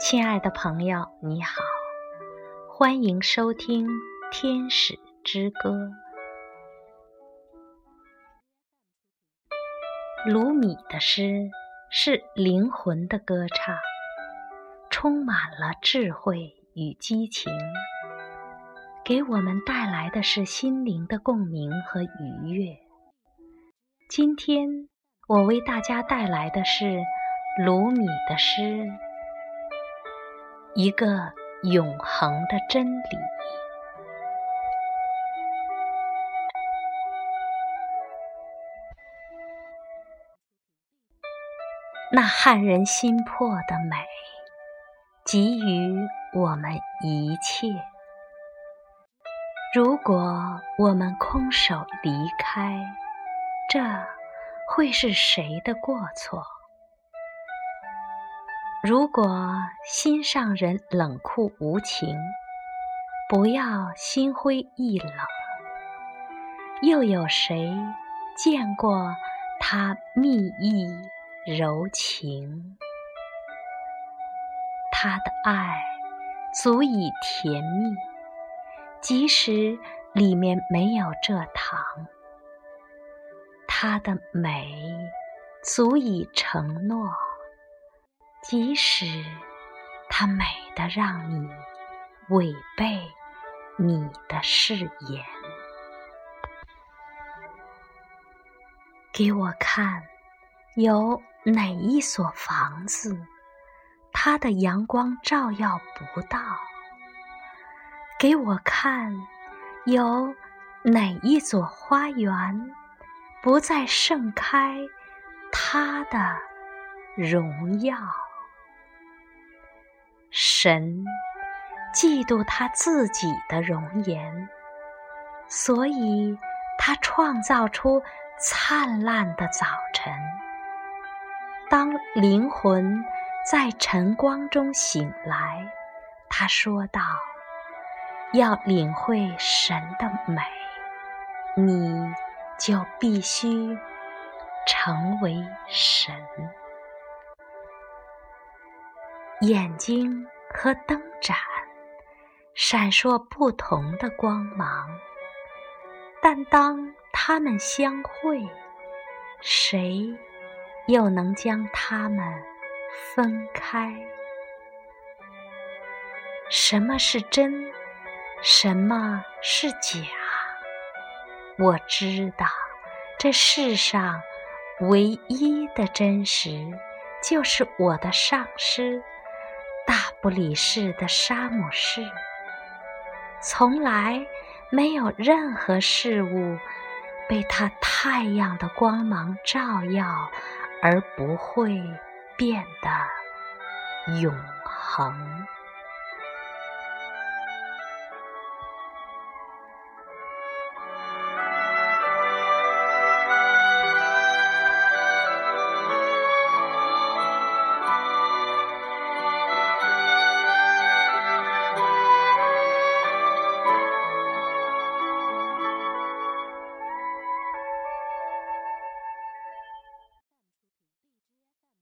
亲爱的朋友，你好，欢迎收听《天使之歌》。鲁米的诗是灵魂的歌唱，充满了智慧与激情，给我们带来的是心灵的共鸣和愉悦。今天我为大家带来的是鲁米的诗。一个永恒的真理。那撼人心魄的美，给予我们一切。如果我们空手离开，这会是谁的过错？如果心上人冷酷无情，不要心灰意冷。又有谁见过他蜜意柔情？他的爱足以甜蜜，即使里面没有蔗糖。它的美足以承诺。即使它美得让你违背你的誓言，给我看有哪一所房子，它的阳光照耀不到？给我看有哪一所花园，不再盛开它的荣耀？神嫉妒他自己的容颜，所以他创造出灿烂的早晨。当灵魂在晨光中醒来，他说道：“要领会神的美，你就必须成为神。”眼睛和灯盏闪烁不同的光芒，但当它们相会，谁又能将它们分开？什么是真？什么是假？我知道，这世上唯一的真实，就是我的上师。大不里士的沙姆士，从来没有任何事物被他太阳的光芒照耀而不会变得永恒。